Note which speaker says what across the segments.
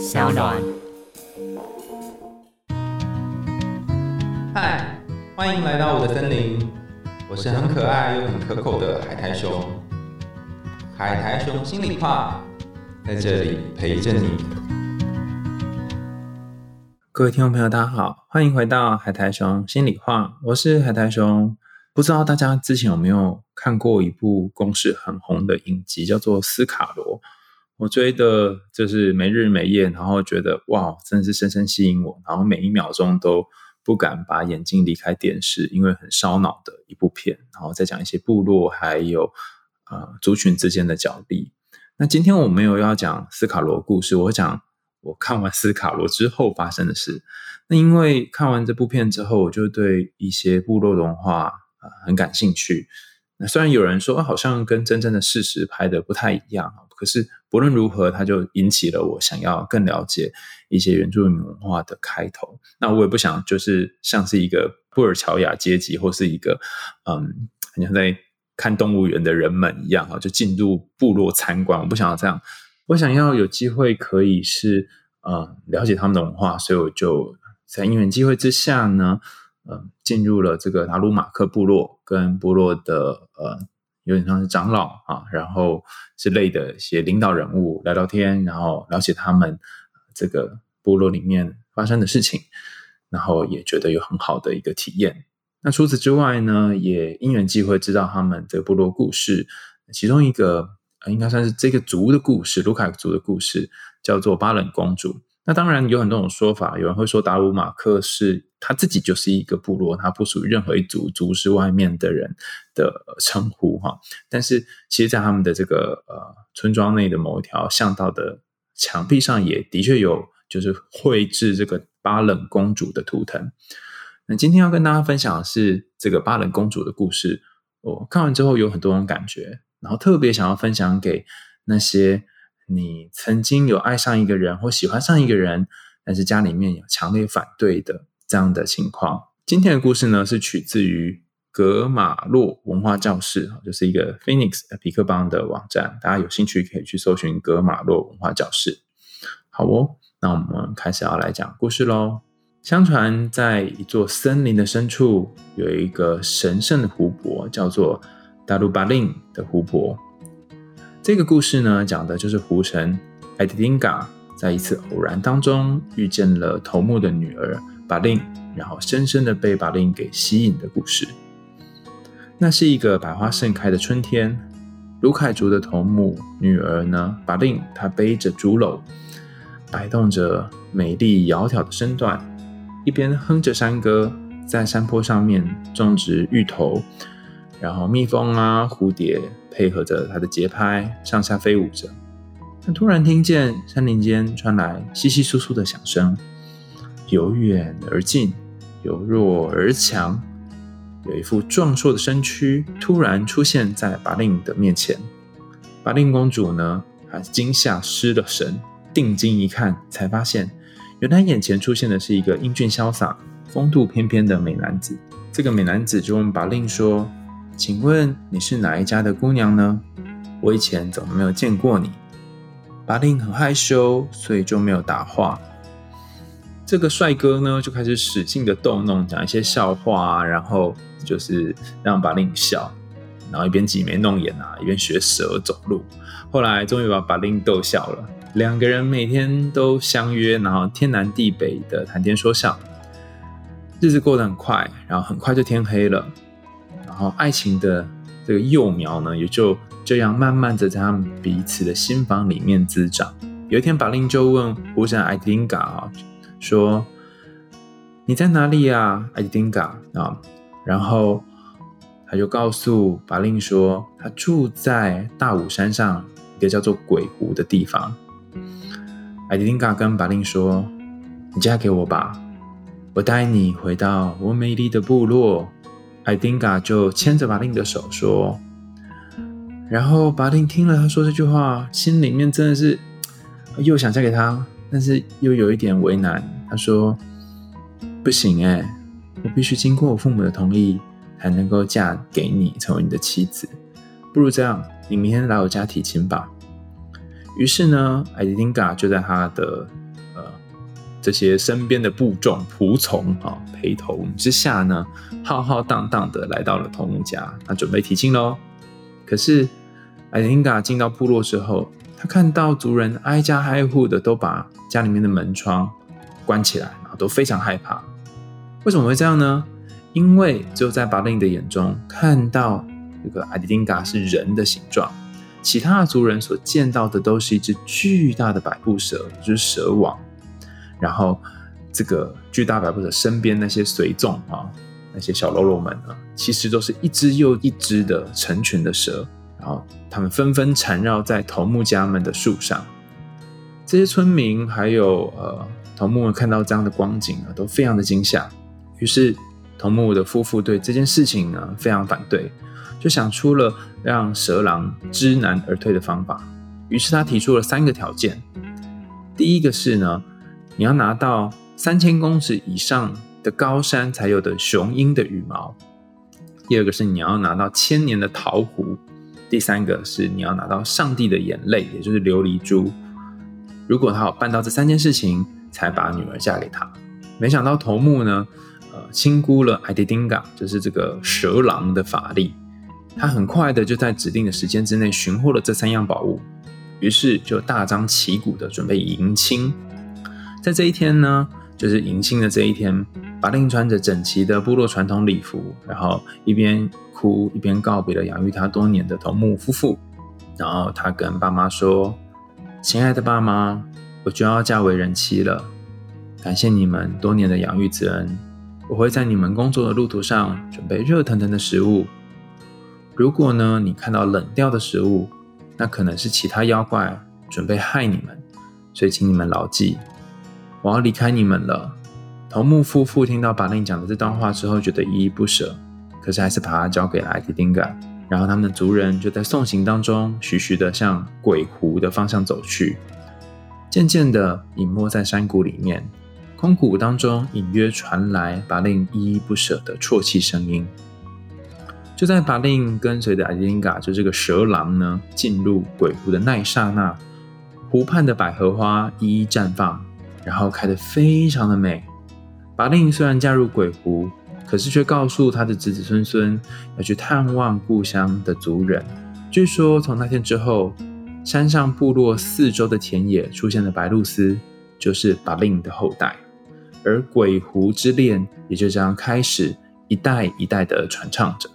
Speaker 1: 小暖。
Speaker 2: 嗨，欢迎来到我的森林，我是很可爱又很可口的海苔熊。海苔熊心里话，在这里陪着你。各位听众朋友，大家好，欢迎回到海苔熊心里话，我是海苔熊。不知道大家之前有没有看过一部公式很红的影集，叫做《斯卡罗》。我追的就是没日没夜，然后觉得哇，真的是深深吸引我，然后每一秒钟都不敢把眼睛离开电视，因为很烧脑的一部片。然后再讲一些部落还有呃族群之间的角力。那今天我没有要讲斯卡罗故事，我讲我看完斯卡罗之后发生的事。那因为看完这部片之后，我就对一些部落文化啊很感兴趣。那虽然有人说好像跟真正的事实拍的不太一样，可是不论如何，它就引起了我想要更了解一些原住民文化的开头。那我也不想就是像是一个布尔乔亚阶级或是一个嗯，好像在看动物园的人们一样哈，就进入部落参观。我不想要这样，我想要有机会可以是呃了解他们的文化，所以我就在因缘机会之下呢。嗯，进入了这个达鲁马克部落，跟部落的呃，有点像是长老啊，然后之类的一些领导人物聊聊天，然后了解他们这个部落里面发生的事情，然后也觉得有很好的一个体验。那除此之外呢，也因缘际会知道他们的部落故事，其中一个应该算是这个族的故事，卢卡族的故事，叫做巴冷公主。那当然有很多种说法，有人会说达鲁马克是他自己就是一个部落，他不属于任何一族，族是外面的人的称呼哈。但是其实，在他们的这个呃村庄内的某一条巷道的墙壁上，也的确有就是绘制这个巴冷公主的图腾。那今天要跟大家分享的是这个巴冷公主的故事。我看完之后有很多种感觉，然后特别想要分享给那些。你曾经有爱上一个人或喜欢上一个人，但是家里面有强烈反对的这样的情况。今天的故事呢，是取自于格马洛文化教室，就是一个 Phoenix 皮克邦的网站。大家有兴趣可以去搜寻格马洛文化教室。好哦，那我们开始要来讲故事喽。相传在一座森林的深处，有一个神圣的湖泊，叫做达鲁巴林的湖泊。这个故事呢，讲的就是湖神艾迪丁嘎在一次偶然当中遇见了头目的女儿巴令，然后深深的被巴令给吸引的故事。那是一个百花盛开的春天，卢凯族的头目女儿呢，巴令，她背着竹篓，摆动着美丽窈窕的身段，一边哼着山歌，在山坡上面种植芋头，然后蜜蜂啊，蝴蝶。配合着他的节拍，上下飞舞着。他突然听见山林间传来稀稀疏疏的响声，由远而近，由弱而强。有一副壮硕的身躯突然出现在巴令的面前。巴令公主呢，还惊吓失了神，定睛一看，才发现原来眼前出现的是一个英俊潇洒、风度翩翩的美男子。这个美男子就问巴令说。请问你是哪一家的姑娘呢？我以前怎么没有见过你？巴令很害羞，所以就没有答话。这个帅哥呢，就开始使劲的逗弄，讲一些笑话，然后就是让巴令笑，然后一边挤眉弄眼啊，一边学蛇走路。后来终于把巴令逗笑了，两个人每天都相约，然后天南地北的谈天说笑，日子过得很快，然后很快就天黑了。然后，爱情的这个幼苗呢，也就这样慢慢的在他们彼此的心房里面滋长。有一天，法令就问湖神艾迪丁嘎啊，说：“你在哪里呀，艾迪丁嘎啊？”然后他就告诉法令说：“他住在大武山上一个叫做鬼湖的地方。”艾迪丁嘎跟法令说：“你嫁给我吧，我带你回到我美丽的部落。”艾丁嘎就牵着巴丁的手说，然后巴丁听了他说这句话，心里面真的是又想嫁给他，但是又有一点为难。他说：“不行哎，我必须经过我父母的同意，才能够嫁给你，成为你的妻子。不如这样，你明天来我家提亲吧。”于是呢，艾丁嘎就在他的这些身边的部众仆从啊陪同之下呢，浩浩荡荡的来到了头目家，他准备提亲喽。可是艾丁嘎进到部落之后，他看到族人挨家挨户的都把家里面的门窗关起来，然后都非常害怕。为什么会这样呢？因为只有在巴林的眼中看到这个艾丁嘎是人的形状，其他的族人所见到的都是一只巨大的百步蛇，就是蛇王。然后，这个巨大百步蛇身边那些随从啊，那些小喽啰们啊，其实都是一只又一只的成群的蛇，然后他们纷纷缠绕在头目家们的树上。这些村民还有呃头目们看到这样的光景呢，都非常的惊吓。于是头目的夫妇对这件事情呢非常反对，就想出了让蛇狼知难而退的方法。于是他提出了三个条件，第一个是呢。你要拿到三千公尺以上的高山才有的雄鹰的羽毛，第二个是你要拿到千年的桃核，第三个是你要拿到上帝的眼泪，也就是琉璃珠。如果他有办到这三件事情，才把女儿嫁给他。没想到头目呢，呃，轻估了艾迪丁嘎，就是这个蛇郎的法力。他很快的就在指定的时间之内寻获了这三样宝物，于是就大张旗鼓的准备迎亲。在这一天呢，就是迎亲的这一天，巴令穿着整齐的部落传统礼服，然后一边哭一边告别了养育他多年的头目夫妇。然后他跟爸妈说：“亲爱的爸妈，我就要嫁为人妻了，感谢你们多年的养育之恩。我会在你们工作的路途上准备热腾腾的食物。如果呢，你看到冷掉的食物，那可能是其他妖怪准备害你们，所以请你们牢记。”我要离开你们了。头目夫妇听到巴令讲的这段话之后，觉得依依不舍，可是还是把他交给了艾迪丁嘎。然后他们的族人就在送行当中，徐徐的向鬼湖的方向走去。渐渐的，隐没在山谷里面，空谷当中隐约传来巴令依依不舍的啜泣声音。就在巴令跟随着艾迪丁嘎，就这个蛇狼呢，进入鬼湖的那一刹那，湖畔的百合花一一绽放。然后开得非常的美。巴令虽然嫁入鬼湖，可是却告诉他的子子孙孙要去探望故乡的族人。据说从那天之后，山上部落四周的田野出现了白露丝，就是巴令的后代。而鬼湖之恋也就这样开始一代一代的传唱着。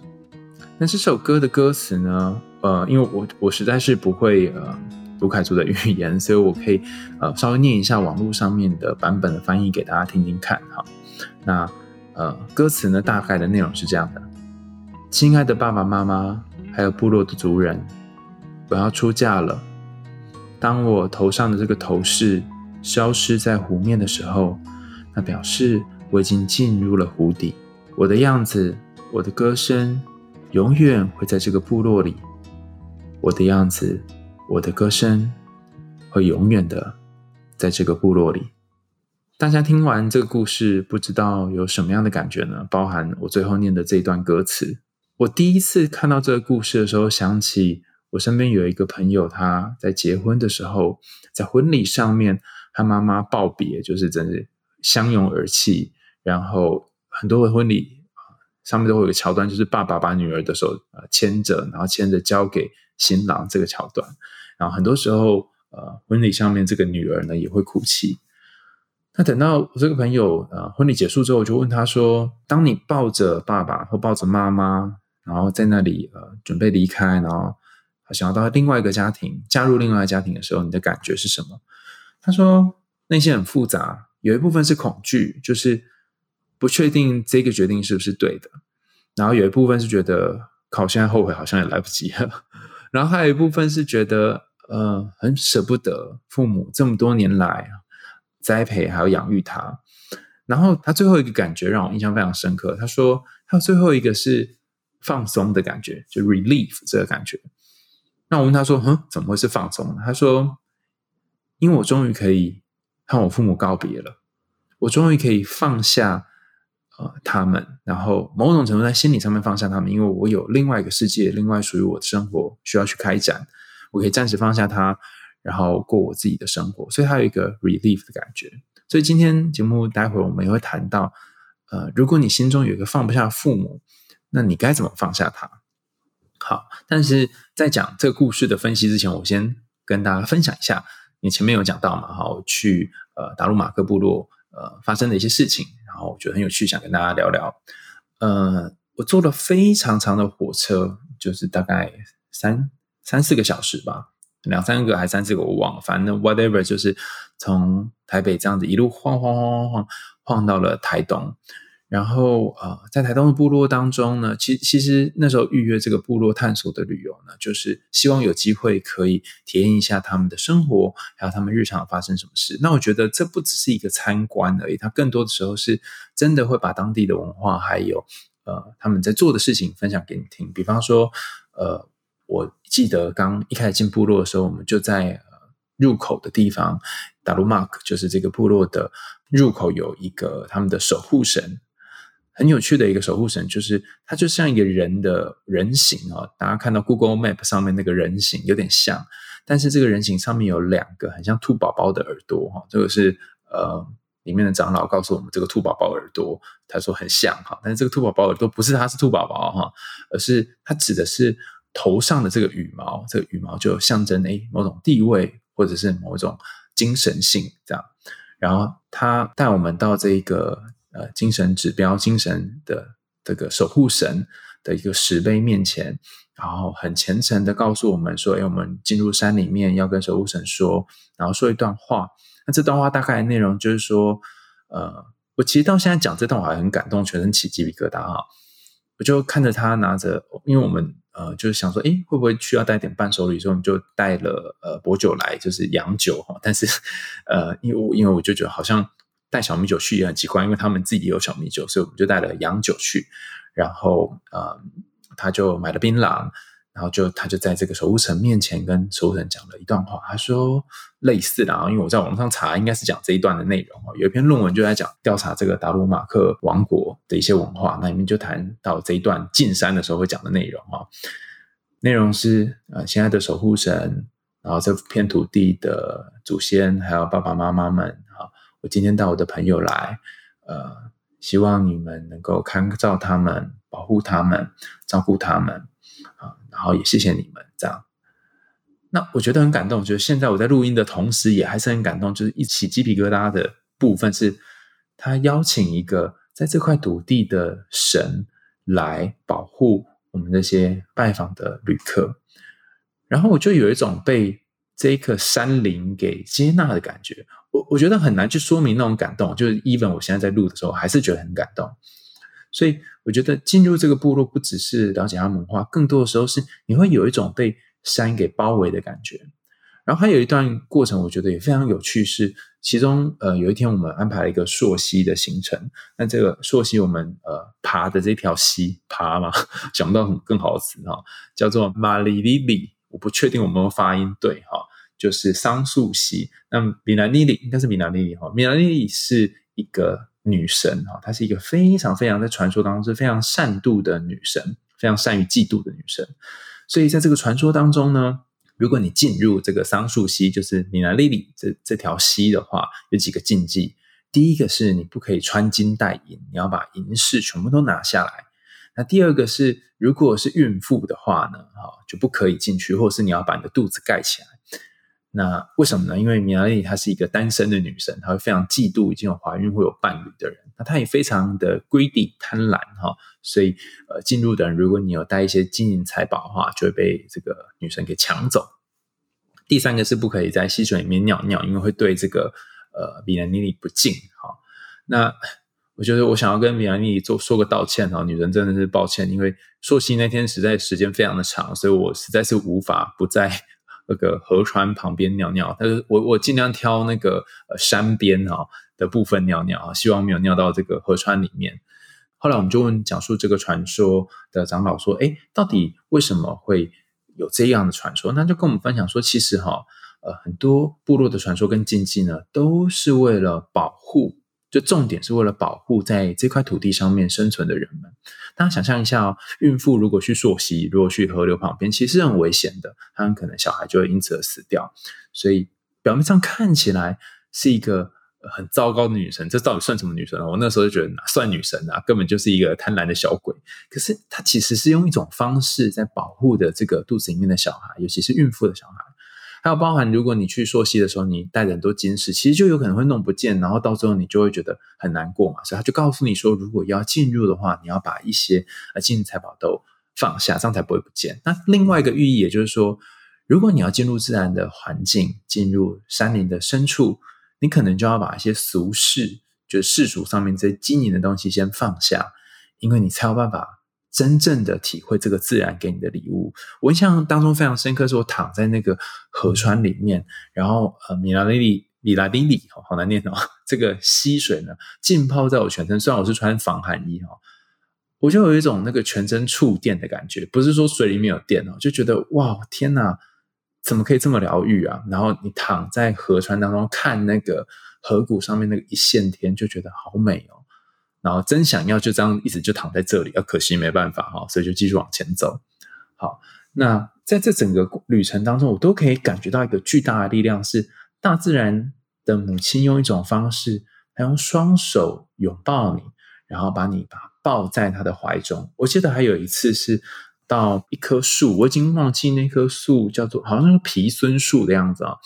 Speaker 2: 那这首歌的歌词呢？呃，因为我我实在是不会呃。卢凯族的语言，所以我可以呃稍微念一下网络上面的版本的翻译给大家听听看哈。那呃歌词呢大概的内容是这样的：亲爱的爸爸妈妈，还有部落的族人，我要出嫁了。当我头上的这个头饰消失在湖面的时候，那表示我已经进入了湖底。我的样子，我的歌声，永远会在这个部落里。我的样子。我的歌声会永远的在这个部落里。大家听完这个故事，不知道有什么样的感觉呢？包含我最后念的这一段歌词。我第一次看到这个故事的时候，想起我身边有一个朋友，他在结婚的时候，在婚礼上面，他妈妈告别，就是真是相拥而泣。然后很多的婚礼上面都会有个桥段，就是爸爸把女儿的手呃牵着，然后牵着交给新郎这个桥段。然后很多时候，呃，婚礼上面这个女儿呢也会哭泣。那等到我这个朋友呃婚礼结束之后，我就问他说：“当你抱着爸爸或抱着妈妈，然后在那里呃准备离开，然后想要到另外一个家庭，加入另外一个家庭的时候，你的感觉是什么？”他说：“内心很复杂，有一部分是恐惧，就是不确定这个决定是不是对的；然后有一部分是觉得，靠，现在后悔好像也来不及了。”然后还有一部分是觉得，呃，很舍不得父母这么多年来栽培还有养育他。然后他最后一个感觉让我印象非常深刻。他说，他最后一个是放松的感觉，就 relief 这个感觉。那我问他说，哼，怎么会是放松呢？他说，因为我终于可以和我父母告别了，我终于可以放下。呃，他们，然后某种程度在心理上面放下他们，因为我有另外一个世界，另外属于我的生活需要去开展，我可以暂时放下他，然后过我自己的生活，所以它有一个 relief 的感觉。所以今天节目待会儿我们也会谈到，呃，如果你心中有一个放不下父母，那你该怎么放下他？好，但是在讲这个故事的分析之前，我先跟大家分享一下，你前面有讲到嘛？哈，去呃达鲁马克部落呃发生的一些事情，然后我觉得很有趣，想跟大家聊聊。呃，我坐了非常长的火车，就是大概三三四个小时吧，两三个还三四个我忘了，反正 whatever，就是从台北这样子一路晃晃晃晃晃晃到了台东。然后啊，在台东的部落当中呢，其其实那时候预约这个部落探索的旅游呢，就是希望有机会可以体验一下他们的生活，还有他们日常发生什么事。那我觉得这不只是一个参观而已，它更多的时候是真的会把当地的文化还有呃他们在做的事情分享给你听。比方说，呃，我记得刚一开始进部落的时候，我们就在入口的地方，达鲁马克就是这个部落的入口有一个他们的守护神。很有趣的一个守护神，就是它就像一个人的人形啊，大家看到 Google Map 上面那个人形有点像，但是这个人形上面有两个很像兔宝宝的耳朵哈，这个是呃里面的长老告诉我们这个兔宝宝耳朵，他说很像哈，但是这个兔宝宝耳朵不是它是兔宝宝哈，而是它指的是头上的这个羽毛，这个羽毛就象征诶某种地位或者是某一种精神性这样，然后他带我们到这一个。呃，精神指标、精神的这个守护神的一个石碑面前，然后很虔诚的告诉我们说：“哎，我们进入山里面要跟守护神说，然后说一段话。那这段话大概内容就是说，呃，我其实到现在讲这段话很感动，全身起鸡皮疙瘩哈。我就看着他拿着，因为我们呃就是想说，哎，会不会需要带点伴手礼？所以我们就带了呃薄酒来，就是洋酒哈。但是呃，因为我因为我就觉得好像。带小米酒去也很奇怪，因为他们自己也有小米酒，所以我们就带了洋酒去。然后，呃，他就买了槟榔，然后就他就在这个守护神面前跟守护神讲了一段话。他说类似的啊，因为我在网上查，应该是讲这一段的内容哦。有一篇论文就在讲调查这个达鲁马克王国的一些文化，那里面就谈到这一段进山的时候会讲的内容啊。内容是呃，现在的守护神，然后这片土地的祖先，还有爸爸妈妈们啊。我今天带我的朋友来，呃，希望你们能够看照他们，保护他们，照顾他们，然后也谢谢你们这样。那我觉得很感动，就是现在我在录音的同时，也还是很感动，就是一起鸡皮疙瘩的部分是，他邀请一个在这块土地的神来保护我们那些拜访的旅客，然后我就有一种被。这一颗山林给接纳的感觉，我我觉得很难去说明那种感动。就是 even 我现在在录的时候，还是觉得很感动。所以我觉得进入这个部落，不只是了解他们文化，更多的时候是你会有一种被山给包围的感觉。然后还有一段过程，我觉得也非常有趣。是其中呃，有一天我们安排了一个溯溪的行程。那这个溯溪，我们呃爬的这条溪爬嘛，讲到很更好的词哈，叫做马里里里。我不确定我们发音对哈，就是桑树溪。那米兰妮里应该是米兰妮里哈，米兰妮里是一个女神哈，她是一个非常非常在传说当中是非常善妒的女神，非常善于嫉妒的女神。所以在这个传说当中呢，如果你进入这个桑树溪，就是米兰妮里这这条溪的话，有几个禁忌。第一个是你不可以穿金戴银，你要把银饰全部都拿下来。那第二个是，如果是孕妇的话呢，哈，就不可以进去，或者是你要把你的肚子盖起来。那为什么呢？因为米拉丽她是一个单身的女生，她会非常嫉妒已经有怀孕或有伴侣的人。那她也非常的 greedy 贪婪哈，所以呃，进入的人如果你有带一些金银财宝的话，就会被这个女生给抢走。第三个是不可以在溪水里面尿尿，因为会对这个呃米拉丽不敬哈。那我觉得我想要跟米拉妮做说个道歉哈，女人真的是抱歉，因为朔溪那天实在时间非常的长，所以我实在是无法不在那个河川旁边尿尿。但是我我尽量挑那个呃山边哈的部分尿尿啊，希望没有尿到这个河川里面。后来我们就问讲述这个传说的长老说：“哎，到底为什么会有这样的传说？”那就跟我们分享说，其实哈呃很多部落的传说跟禁忌呢，都是为了保护。就重点是为了保护在这块土地上面生存的人们。大家想象一下哦，孕妇如果去溯溪，如果去河流旁边，其实是很危险的，他们可能小孩就会因此而死掉。所以表面上看起来是一个很糟糕的女神，这到底算什么女神呢？我那时候就觉得哪算女神啊，根本就是一个贪婪的小鬼。可是她其实是用一种方式在保护的这个肚子里面的小孩，尤其是孕妇的小孩。还有包含，如果你去溯溪的时候，你带着很多金饰，其实就有可能会弄不见，然后到最后你就会觉得很难过嘛。所以他就告诉你说，如果要进入的话，你要把一些呃金银财宝都放下，这样才不会不见。那另外一个寓意，也就是说，如果你要进入自然的环境，进入山林的深处，你可能就要把一些俗世，就是世俗上面这些金银的东西先放下，因为你才有办法。真正的体会这个自然给你的礼物，我印象当中非常深刻，是我躺在那个河川里面，然后呃，米拉利里米拉利里，好难念哦，这个溪水呢浸泡在我全身，虽然我是穿防寒衣哈，我就有一种那个全身触电的感觉，不是说水里面有电哦，就觉得哇天哪，怎么可以这么疗愈啊？然后你躺在河川当中看那个河谷上面那个一线天，就觉得好美哦。然后真想要就这样一直就躺在这里，啊，可惜没办法哈，所以就继续往前走。好，那在这整个旅程当中，我都可以感觉到一个巨大的力量，是大自然的母亲用一种方式，她用双手拥抱你，然后把你把抱在她的怀中。我记得还有一次是到一棵树，我已经忘记那棵树叫做，好像是皮孙树的样子啊。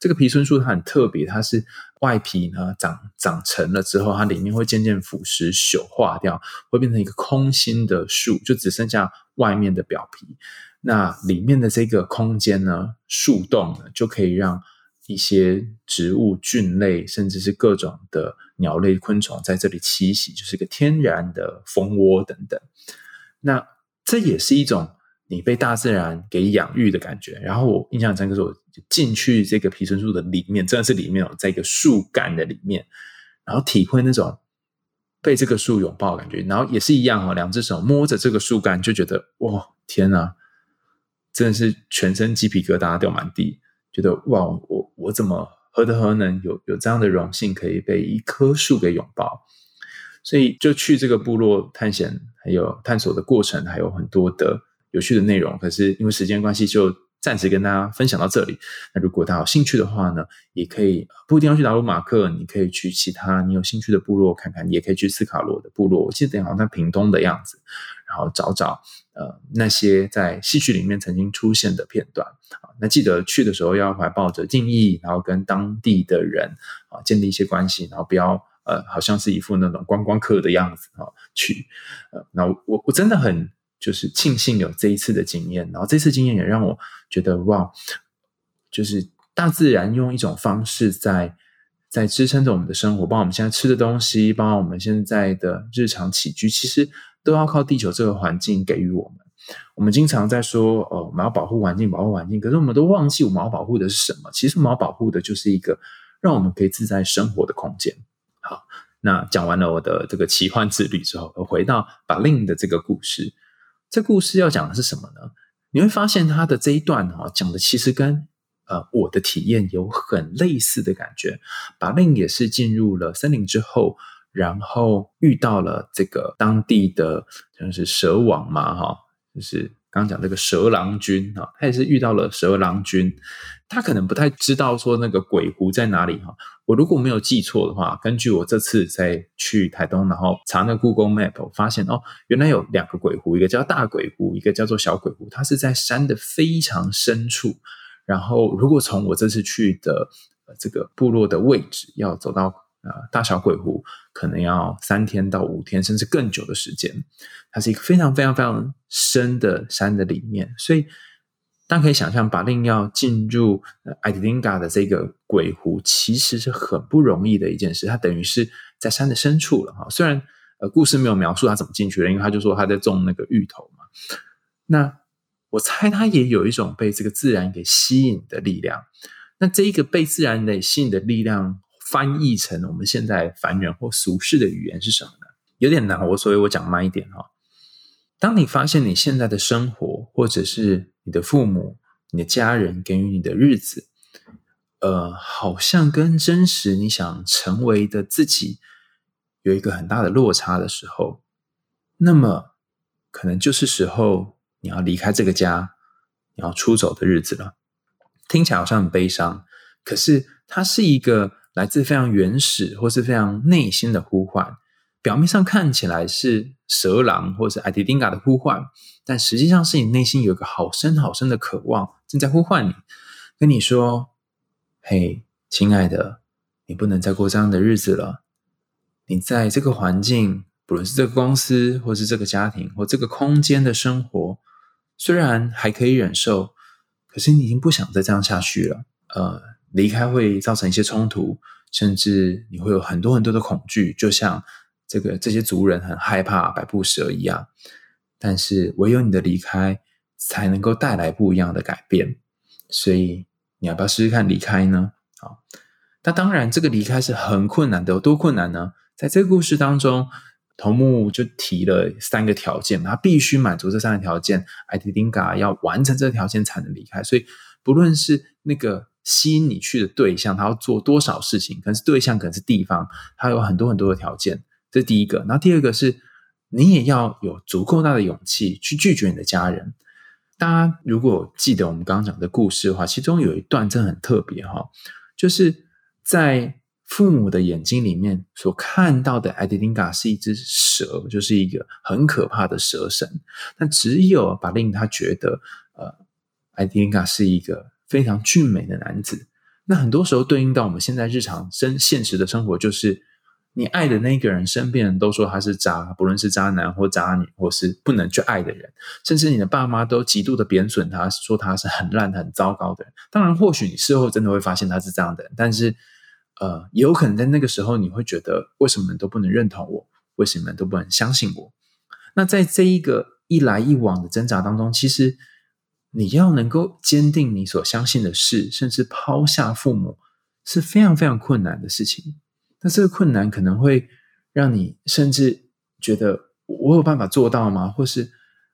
Speaker 2: 这个皮孙树它很特别，它是。外皮呢长长成了之后，它里面会渐渐腐蚀朽化掉，会变成一个空心的树，就只剩下外面的表皮。那里面的这个空间呢，树洞呢，就可以让一些植物、菌类，甚至是各种的鸟类、昆虫在这里栖息，就是个天然的蜂窝等等。那这也是一种。你被大自然给养育的感觉，然后我印象深刻是，我进去这个皮村树的里面，真的是里面哦，在一个树干的里面，然后体会那种被这个树拥抱的感觉，然后也是一样哦，两只手摸着这个树干，就觉得哇，天哪，真的是全身鸡皮疙瘩掉满地，觉得哇，我我怎么何德何能有有这样的荣幸，可以被一棵树给拥抱？所以就去这个部落探险，还有探索的过程，还有很多的。有趣的内容，可是因为时间关系，就暂时跟大家分享到这里。那如果大家有兴趣的话呢，也可以不一定要去达鲁马克，你可以去其他你有兴趣的部落看看，也可以去斯卡罗的部落。我记得好像在屏东的样子，然后找找呃那些在戏剧里面曾经出现的片段啊。那记得去的时候要怀抱着敬意，然后跟当地的人啊建立一些关系，然后不要呃好像是一副那种观光客的样子啊去。呃，那我我真的很。就是庆幸有这一次的经验，然后这次经验也让我觉得哇，就是大自然用一种方式在在支撑着我们的生活，包括我们现在吃的东西，包括我们现在的日常起居，其实都要靠地球这个环境给予我们。我们经常在说哦，我们要保护环境，保护环境，可是我们都忘记我们要保护的是什么？其实我们要保护的就是一个让我们可以自在生活的空间。好，那讲完了我的这个奇幻之旅之后，我回到把令的这个故事。这故事要讲的是什么呢？你会发现他的这一段哈讲的其实跟呃我的体验有很类似的感觉。把令也是进入了森林之后，然后遇到了这个当地的像是蛇王嘛哈，就是。刚讲这个蛇郎君哈，他也是遇到了蛇郎君，他可能不太知道说那个鬼湖在哪里哈。我如果没有记错的话，根据我这次在去台东，然后查那 Google Map，我发现哦，原来有两个鬼湖，一个叫大鬼湖，一个叫做小鬼湖，它是在山的非常深处。然后如果从我这次去的这个部落的位置要走到。啊，大小鬼湖可能要三天到五天，甚至更久的时间。它是一个非常非常非常深的山的里面，所以大家可以想象，把令要进入艾迪林嘎的这个鬼湖，其实是很不容易的一件事。它等于是在山的深处了哈。虽然呃，故事没有描述他怎么进去的，因为他就说他在种那个芋头嘛。那我猜他也有一种被这个自然给吸引的力量。那这一个被自然给吸引的力量。翻译成我们现在凡人或俗世的语言是什么呢？有点难，我所以我讲慢一点哈。当你发现你现在的生活，或者是你的父母、你的家人给予你的日子，呃，好像跟真实你想成为的自己有一个很大的落差的时候，那么可能就是时候你要离开这个家，你要出走的日子了。听起来好像很悲伤，可是它是一个来自非常原始或是非常内心的呼唤。表面上看起来是蛇狼或是艾迪丁嘎的呼唤，但实际上是你内心有一个好深好深的渴望正在呼唤你，跟你说：“嘿，亲爱的，你不能再过这样的日子了。你在这个环境，不论是这个公司，或是这个家庭，或这个空间的生活，虽然还可以忍受，可是你已经不想再这样下去了。呃，离开会造成一些冲突，甚至你会有很多很多的恐惧，就像……这个这些族人很害怕百步蛇一样，但是唯有你的离开才能够带来不一样的改变。所以你要不要试试看离开呢？好，那当然，这个离开是很困难的，有多困难呢？在这个故事当中，头目就提了三个条件，他必须满足这三个条件，艾迪丁嘎要完成这个条件才能离开。所以，不论是那个吸引你去的对象，他要做多少事情，可是对象，可能是地方，他有很多很多的条件。这第一个，然后第二个是，你也要有足够大的勇气去拒绝你的家人。大家如果记得我们刚刚讲的故事的话，其中有一段真的很特别哈，就是在父母的眼睛里面所看到的艾迪琳嘎是一只蛇，就是一个很可怕的蛇神。但只有把令他觉得，呃，艾迪琳嘎是一个非常俊美的男子。那很多时候对应到我们现在日常生现实的生活，就是。你爱的那个人，身边人都说他是渣，不论是渣男或渣女，或是不能去爱的人，甚至你的爸妈都极度的贬损他，说他是很烂、很糟糕的人。当然，或许你事后真的会发现他是这样的人，但是，呃，也有可能在那个时候，你会觉得为什么都不能认同我，为什么都不能相信我？那在这一个一来一往的挣扎当中，其实你要能够坚定你所相信的事，甚至抛下父母，是非常非常困难的事情。那这个困难可能会让你甚至觉得我有办法做到吗？或是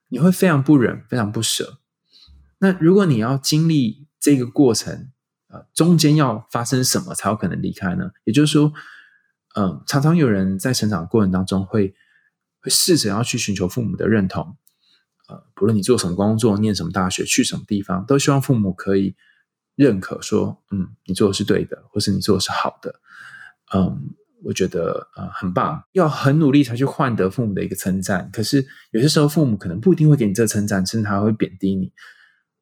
Speaker 2: 你会非常不忍、非常不舍。那如果你要经历这个过程，呃，中间要发生什么才有可能离开呢？也就是说，嗯，常常有人在成长过程当中会会试着要去寻求父母的认同，呃，不论你做什么工作、念什么大学、去什么地方，都希望父母可以认可说，嗯，你做的是对的，或是你做的是好的。嗯，我觉得呃很棒，要很努力才去换得父母的一个称赞。可是有些时候父母可能不一定会给你这个称赞，甚至还会贬低你。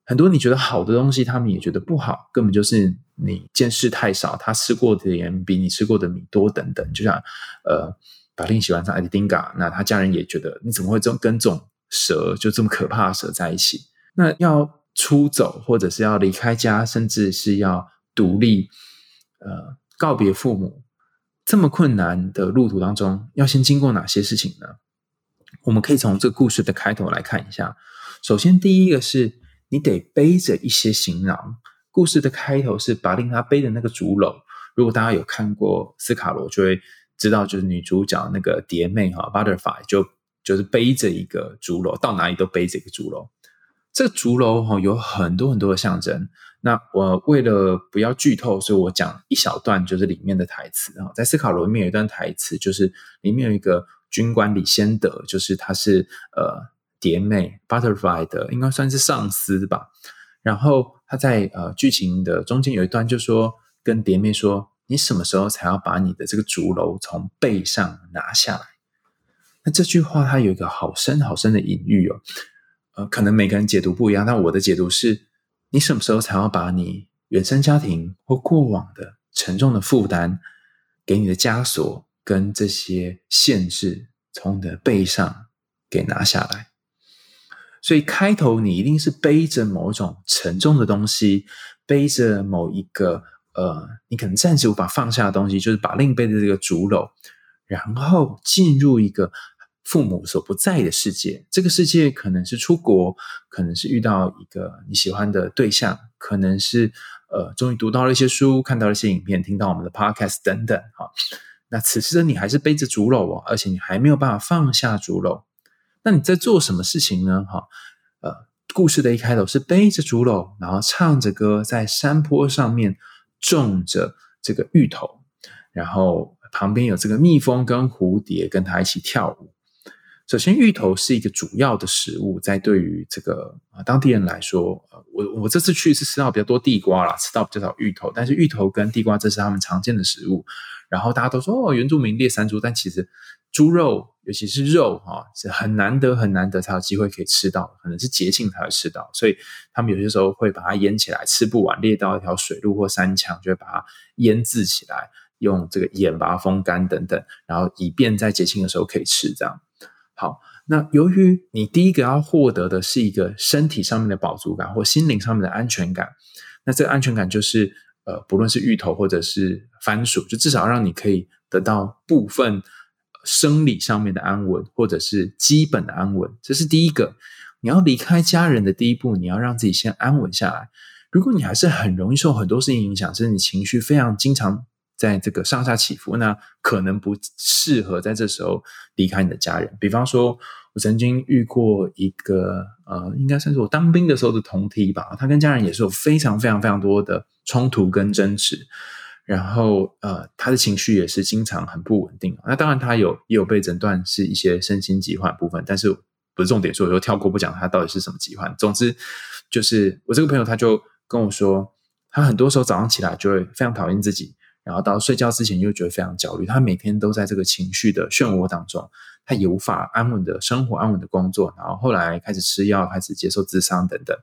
Speaker 2: 很多你觉得好的东西，他们也觉得不好，根本就是你见识太少，他吃过的盐比你吃过的米多等等。就像呃，法令喜欢上艾迪丁嘎，那他家人也觉得你怎么会这跟这种蛇就这么可怕的蛇在一起？那要出走，或者是要离开家，甚至是要独立，呃，告别父母。这么困难的路途当中，要先经过哪些事情呢？我们可以从这个故事的开头来看一下。首先，第一个是你得背着一些行囊。故事的开头是把令他背的那个竹篓。如果大家有看过斯卡罗，就会知道，就是女主角那个蝶妹哈，Butterfly 就就是背着一个竹篓，到哪里都背着一个竹篓。这个竹篓哈有很多很多的象征。那我为了不要剧透，所以我讲一小段，就是里面的台词啊。在斯卡罗里面有一段台词，就是里面有一个军官李先德，就是他是呃蝶妹 Butterfly 的，应该算是上司吧。然后他在呃剧情的中间有一段，就说跟蝶妹说：“你什么时候才要把你的这个竹篓从背上拿下来？”那这句话它有一个好深好深的隐喻哦。呃，可能每个人解读不一样，但我的解读是。你什么时候才要把你原生家庭或过往的沉重的负担，给你的枷锁跟这些限制，从你的背上给拿下来？所以开头你一定是背着某种沉重的东西，背着某一个呃，你可能暂时无法放下的东西，就是把另背的这个竹篓，然后进入一个。父母所不在的世界，这个世界可能是出国，可能是遇到一个你喜欢的对象，可能是呃，终于读到了一些书，看到了一些影片，听到我们的 podcast 等等。哈，那此时的你还是背着竹篓哦，而且你还没有办法放下竹篓。那你在做什么事情呢？哈，呃，故事的一开头是背着竹篓，然后唱着歌，在山坡上面种着这个芋头，然后旁边有这个蜜蜂跟蝴蝶跟他一起跳舞。首先，芋头是一个主要的食物，在对于这个啊当地人来说，呃，我我这次去是吃到比较多地瓜啦，吃到比较少芋头，但是芋头跟地瓜这是他们常见的食物。然后大家都说哦，原住民猎山猪，但其实猪肉，尤其是肉哈，是很难得很难得才有机会可以吃到，可能是节庆才会吃到，所以他们有些时候会把它腌起来，吃不完猎到一条水路或山墙，就会把它腌制起来，用这个盐把它风干等等，然后以便在节庆的时候可以吃这样。好，那由于你第一个要获得的是一个身体上面的饱足感或心灵上面的安全感，那这个安全感就是呃，不论是芋头或者是番薯，就至少让你可以得到部分生理上面的安稳，或者是基本的安稳。这是第一个，你要离开家人的第一步，你要让自己先安稳下来。如果你还是很容易受很多事情影响，甚至你情绪非常经常。在这个上下起伏，那可能不适合在这时候离开你的家人。比方说，我曾经遇过一个呃，应该算是我当兵的时候的同梯吧，他跟家人也是有非常非常非常多的冲突跟争执，然后呃，他的情绪也是经常很不稳定。那当然，他有也有被诊断是一些身心疾患部分，但是不是重点，所以我就跳过不讲他到底是什么疾患。总之，就是我这个朋友他就跟我说，他很多时候早上起来就会非常讨厌自己。然后到睡觉之前又觉得非常焦虑，他每天都在这个情绪的漩涡当中，他也无法安稳的生活、安稳的工作。然后后来开始吃药，开始接受智商等等。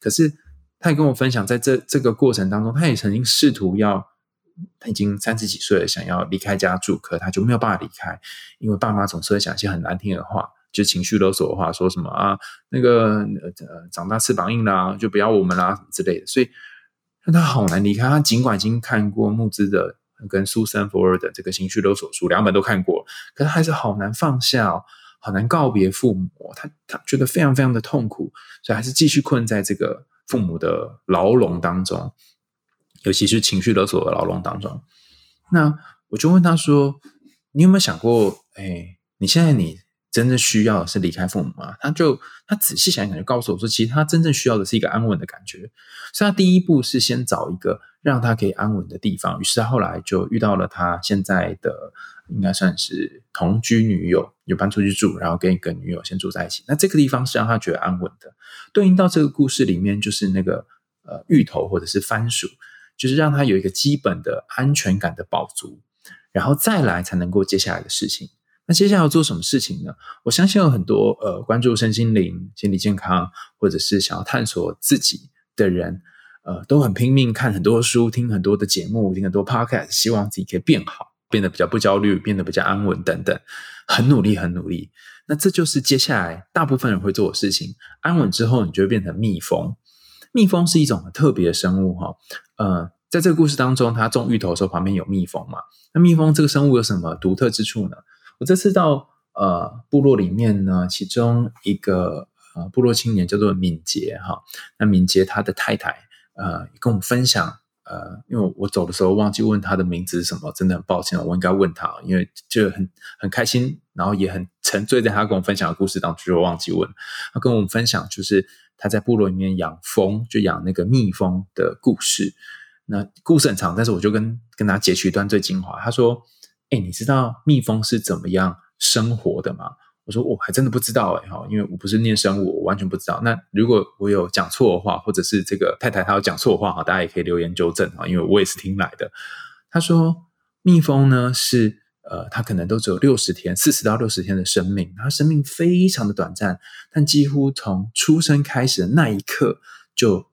Speaker 2: 可是他也跟我分享，在这这个过程当中，他也曾经试图要，他已经三十几岁了，想要离开家住，可他就没有办法离开，因为爸妈总是会讲一些很难听的话，就情绪勒索的话，说什么啊，那个呃长大翅膀硬啦，就不要我们啦之类的，所以。那他好难离开。他尽管已经看过木之的跟苏珊·福尔的这个情绪勒索书，两本都看过，可是还是好难放下哦，好难告别父母。他他觉得非常非常的痛苦，所以还是继续困在这个父母的牢笼当中，尤其是情绪勒索的牢笼当中。那我就问他说：“你有没有想过？哎，你现在你？”真正需要的是离开父母吗？他就他仔细想一想，就告诉我说，其实他真正需要的是一个安稳的感觉。所以，他第一步是先找一个让他可以安稳的地方。于是，他后来就遇到了他现在的应该算是同居女友，就搬出去住，然后跟一个女友先住在一起。那这个地方是让他觉得安稳的。对应到这个故事里面，就是那个呃芋头或者是番薯，就是让他有一个基本的安全感的保足，然后再来才能够接下来的事情。那接下来要做什么事情呢？我相信有很多呃关注身心灵、心理健康，或者是想要探索自己的人，呃，都很拼命看很多书、听很多的节目、听很多 podcast，希望自己可以变好，变得比较不焦虑，变得比较安稳等等，很努力，很努力。那这就是接下来大部分人会做的事情。安稳之后，你就会变成蜜蜂。蜜蜂是一种很特别的生物哈。呃，在这个故事当中，它种芋头的时候旁边有蜜蜂嘛？那蜜蜂这个生物有什么独特之处呢？我这次到呃部落里面呢，其中一个呃部落青年叫做敏捷哈，那敏捷他的太太呃跟我们分享呃，因为我走的时候忘记问他的名字是什么，真的很抱歉，我应该问他，因为就很很开心，然后也很沉醉在他跟我分享的故事当中，就忘记问他跟我们分享就是他在部落里面养蜂，就养那个蜜蜂的故事。那故事很长，但是我就跟跟他截取一段最精华，他说。哎，你知道蜜蜂是怎么样生活的吗？我说我还真的不知道哎哈，因为我不是念生物，我完全不知道。那如果我有讲错的话，或者是这个太太她有讲错的话哈，大家也可以留言纠正啊，因为我也是听来的。他说蜜蜂呢是呃，它可能都只有六十天，四十到六十天的生命，它生命非常的短暂，但几乎从出生开始的那一刻就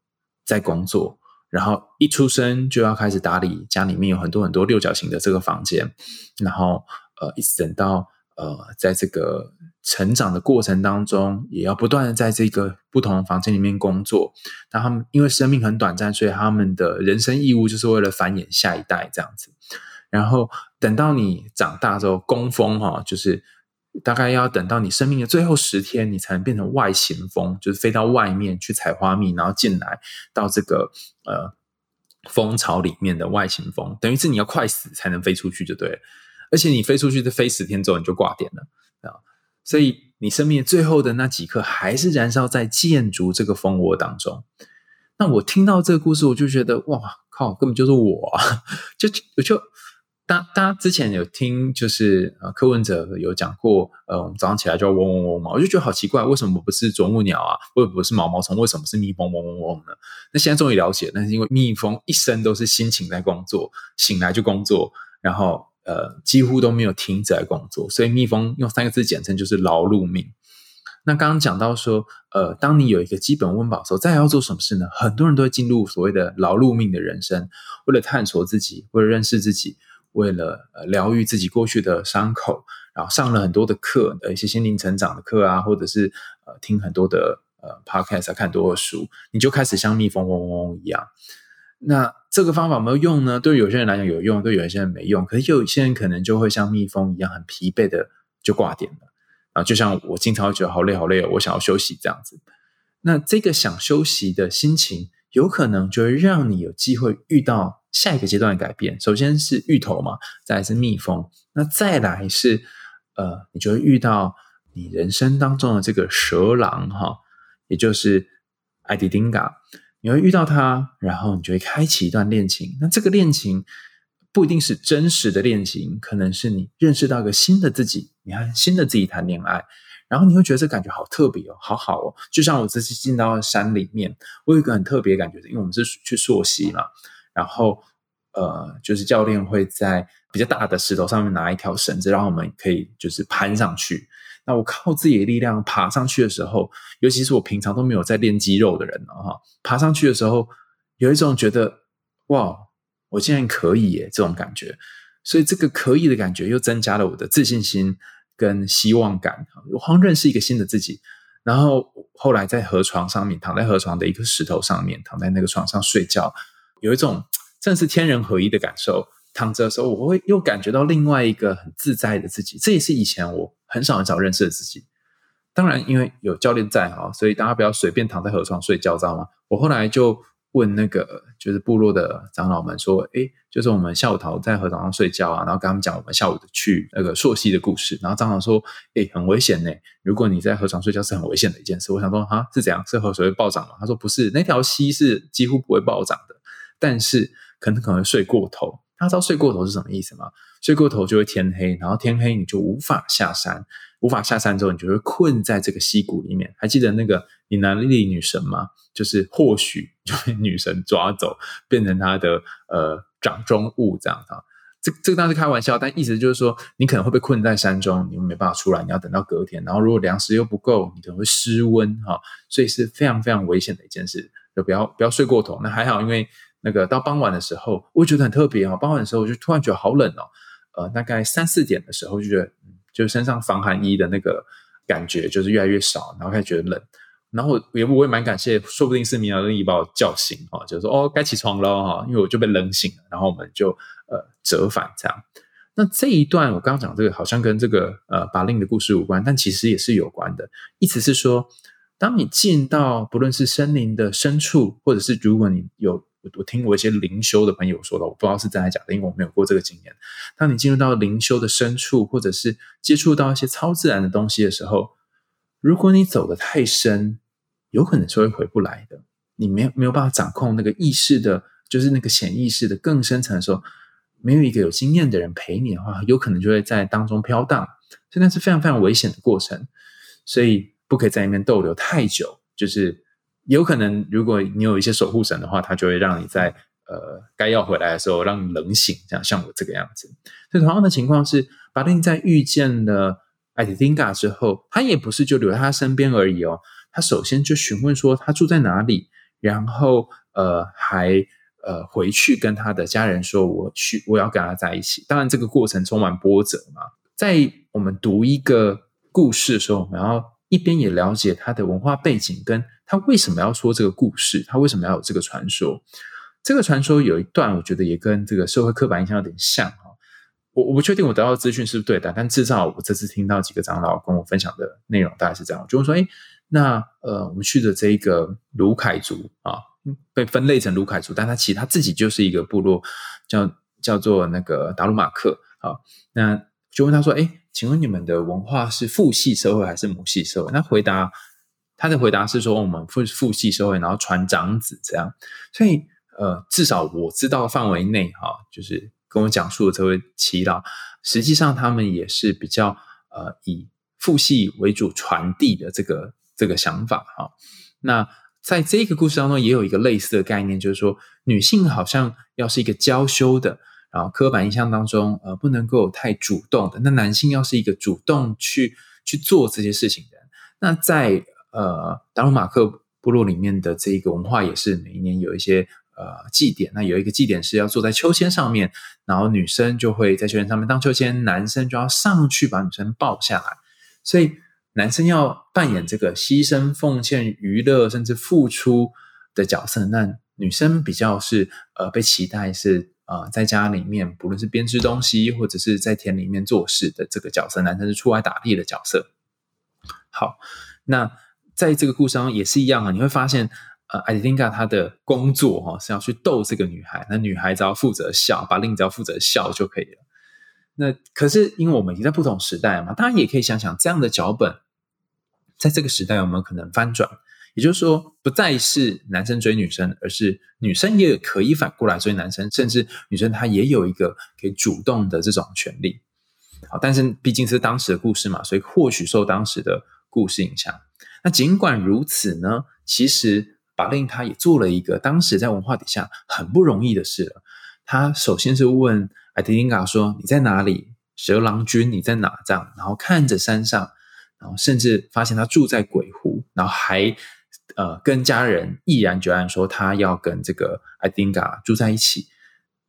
Speaker 2: 在工作。然后一出生就要开始打理家里面有很多很多六角形的这个房间，然后呃一直等到呃在这个成长的过程当中，也要不断的在这个不同的房间里面工作。那他们因为生命很短暂，所以他们的人生义务就是为了繁衍下一代这样子。然后等到你长大之后，工蜂哈就是。大概要等到你生命的最后十天，你才能变成外行蜂，就是飞到外面去采花蜜，然后进来到这个呃蜂巢里面的外行蜂。等于是你要快死才能飞出去就对了，而且你飞出去这飞十天之后你就挂点了啊！所以你生命最后的那几刻还是燃烧在建筑这个蜂窝当中。那我听到这个故事，我就觉得哇靠，根本就是我啊，就 我就。大大家之前有听，就是呃柯文哲有讲过，呃，我们早上起来就嗡嗡嗡嘛，我就觉得好奇怪，为什么不是啄木鸟啊，或者不是毛毛虫，为什么是蜜蜂嗡嗡嗡呢？那现在终于了解，那是因为蜜蜂一生都是辛勤在工作，醒来就工作，然后呃几乎都没有停止在工作，所以蜜蜂用三个字简称就是劳碌命。那刚刚讲到说，呃，当你有一个基本温饱的时候，再要做什么事呢？很多人都会进入所谓的劳碌命的人生，为了探索自己，为了认识自己。为了疗愈自己过去的伤口，然后上了很多的课，呃一些心灵成长的课啊，或者是呃听很多的呃 podcast 啊，看多的书，你就开始像蜜蜂嗡嗡嗡一样。那这个方法有没有用呢？对有些人来讲有用，对有些人没用。可是有些人可能就会像蜜蜂一样很疲惫的就挂点了啊，就像我经常会觉得好累好累，我想要休息这样子。那这个想休息的心情，有可能就会让你有机会遇到。下一个阶段的改变，首先是芋头嘛，再来是蜜蜂，那再来是呃，你就会遇到你人生当中的这个蛇狼哈，也就是艾迪丁嘎，你会遇到他，然后你就会开启一段恋情。那这个恋情不一定是真实的恋情，可能是你认识到一个新的自己，你和新的自己谈恋爱，然后你会觉得这感觉好特别哦，好好哦。就像我这次进到山里面，我有一个很特别感觉，因为我们是去溯溪嘛。然后，呃，就是教练会在比较大的石头上面拿一条绳子，然后我们可以就是攀上去。那我靠自己的力量爬上去的时候，尤其是我平常都没有在练肌肉的人了哈，爬上去的时候有一种觉得哇，我竟然可以耶这种感觉。所以这个可以的感觉又增加了我的自信心跟希望感。我好像认识一个新的自己。然后后来在河床上面，躺在河床的一个石头上面，躺在那个床上睡觉。有一种正是天人合一的感受，躺着的时候，我会又感觉到另外一个很自在的自己。这也是以前我很少很少认识的自己。当然，因为有教练在哈，所以大家不要随便躺在河床睡觉，知道吗？我后来就问那个就是部落的长老们说：“诶，就是我们下午逃在河床上睡觉啊，然后跟他们讲我们下午的去那个朔溪的故事。”然后长老说：“诶，很危险呢，如果你在河床睡觉是很危险的一件事。”我想说：“哈，是怎样？是河水会暴涨吗？”他说：“不是，那条溪是几乎不会暴涨的。”但是可能可能睡过头，他知道睡过头是什么意思吗？睡过头就会天黑，然后天黑你就无法下山，无法下山之后你就会困在这个溪谷里面。还记得那个你南力女神吗？就是或许就被女神抓走，变成她的呃掌中物这样啊。这这个当然是开玩笑，但意思就是说你可能会被困在山中，你没办法出来，你要等到隔天。然后如果粮食又不够，你可能会失温哈，所以是非常非常危险的一件事，就不要不要睡过头。那还好，因为。那个到傍晚的时候，我觉得很特别哦。傍晚的时候，我就突然觉得好冷哦。呃，大概三四点的时候，就觉得就身上防寒衣的那个感觉就是越来越少，然后开始觉得冷。然后也我也蛮感谢，说不定是米尔利把我叫醒哈，就说哦该起床了哈，因为我就被冷醒了。然后我们就呃折返这样。那这一段我刚刚讲这个好像跟这个呃巴令的故事无关，但其实也是有关的。意思是说，当你进到不论是森林的深处，或者是如果你有。我我听我一些灵修的朋友说的，我不知道是真还假的，因为我没有过这个经验。当你进入到灵修的深处，或者是接触到一些超自然的东西的时候，如果你走的太深，有可能是会回不来的。你没有没有办法掌控那个意识的，就是那个潜意识的更深层的时候，没有一个有经验的人陪你的话，有可能就会在当中飘荡，所以那是非常非常危险的过程。所以不可以在里面逗留太久，就是。有可能，如果你有一些守护神的话，他就会让你在呃该要回来的时候让你冷醒，这样像我这个样子。所以同样的情况是，巴丁在遇见了艾迪丁嘎之后，他也不是就留在他身边而已哦。他首先就询问说他住在哪里，然后呃还呃回去跟他的家人说，我去我要跟他在一起。当然这个过程充满波折嘛。在我们读一个故事的时候，我们要一边也了解他的文化背景跟。他为什么要说这个故事？他为什么要有这个传说？这个传说有一段，我觉得也跟这个社会刻板印象有点像哈。我我不确定我得到的资讯是不是对的，但至少我这次听到几个长老跟我分享的内容大概是这样。就会说，哎，那呃，我们去的这一个卢凯族啊，被分类成卢凯族，但他其实他自己就是一个部落，叫叫做那个达鲁马克啊。那就问他说，哎，请问你们的文化是父系社会还是母系社会？那回答。他的回答是说，我们父父系社会，然后传长子这样，所以呃，至少我知道范围内哈，就是跟我讲述的这位耆老，实际上他们也是比较呃以父系为主传递的这个这个想法哈。那在这个故事当中，也有一个类似的概念，就是说女性好像要是一个娇羞的，然后刻板印象当中呃不能够太主动的，那男性要是一个主动去去做这些事情的人。那在呃达鲁马克部落里面的这一个文化也是每一年有一些。呃，祭典那有一个祭典是要坐在秋千上面，然后女生就会在秋千上面荡秋千，男生就要上去把女生抱下来。所以男生要扮演这个牺牲、奉献、娱乐甚至付出的角色，那女生比较是呃被期待是呃在家里面，不论是编织东西或者是在田里面做事的这个角色，男生是出来打猎的角色。好，那在这个故事上也是一样啊，你会发现。呃，艾迪丁卡他的工作哈是要去逗这个女孩，那女孩只要负责笑，把另一只要负责笑就可以了。那可是因为我们已经在不同时代嘛，当然也可以想想这样的脚本，在这个时代有没有可能翻转？也就是说，不再是男生追女生，而是女生也可以反过来追男生，甚至女生她也有一个可以主动的这种权利。好，但是毕竟是当时的故事嘛，所以或许受当时的故事影响。那尽管如此呢，其实。法令他也做了一个当时在文化底下很不容易的事了。他首先是问艾迪丁嘎说：“你在哪里？蛇郎君你在哪？”这样，然后看着山上，然后甚至发现他住在鬼湖，然后还呃跟家人毅然决然说他要跟这个艾丁嘎住在一起。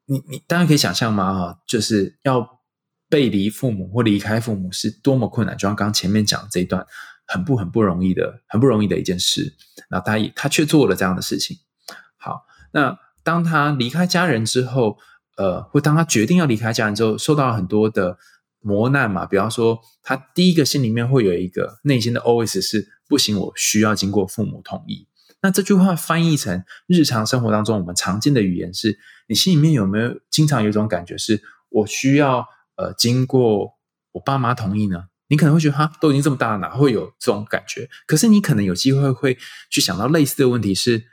Speaker 2: 你你当然可以想象吗，哈，就是要背离父母或离开父母是多么困难。就像刚前面讲的这一段。很不很不容易的，很不容易的一件事。那他也他却做了这样的事情。好，那当他离开家人之后，呃，或当他决定要离开家人之后，受到很多的磨难嘛。比方说，他第一个心里面会有一个内心的 OS 是：不行，我需要经过父母同意。那这句话翻译成日常生活当中我们常见的语言是：你心里面有没有经常有一种感觉，是我需要呃经过我爸妈同意呢？你可能会觉得，哈，都已经这么大了，哪会有这种感觉？可是你可能有机会会去想到类似的问题：是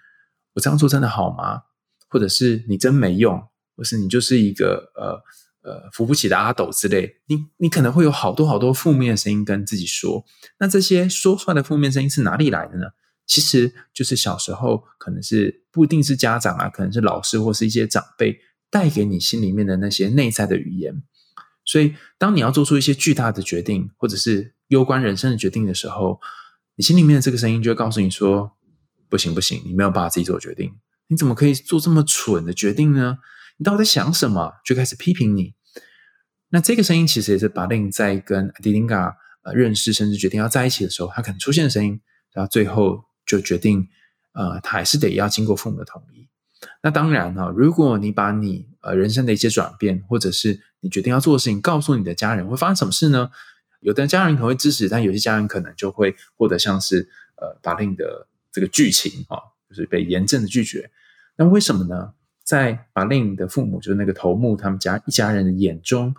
Speaker 2: 我这样做真的好吗？或者是你真没用，或是你就是一个呃呃扶不起的阿斗之类。你你可能会有好多好多负面的声音跟自己说。那这些说出来的负面声音是哪里来的呢？其实就是小时候可能是不一定是家长啊，可能是老师或是一些长辈带给你心里面的那些内在的语言。所以，当你要做出一些巨大的决定，或者是攸关人生的决定的时候，你心里面的这个声音就会告诉你说：“不行，不行，你没有办法自己做决定。你怎么可以做这么蠢的决定呢？你到底在想什么？”就开始批评你。那这个声音其实也是巴令在跟迪丁嘎呃认识，甚至决定要在一起的时候，他可能出现的声音。然后最后就决定，呃，他还是得要经过父母的同意。那当然哈，如果你把你呃人生的一些转变，或者是你决定要做的事情，告诉你的家人，会发生什么事呢？有的家人可能会支持，但有些家人可能就会获得像是呃法令的这个剧情啊，就是被严正的拒绝。那为什么呢？在法令的父母，就是那个头目他们家一家人的眼中，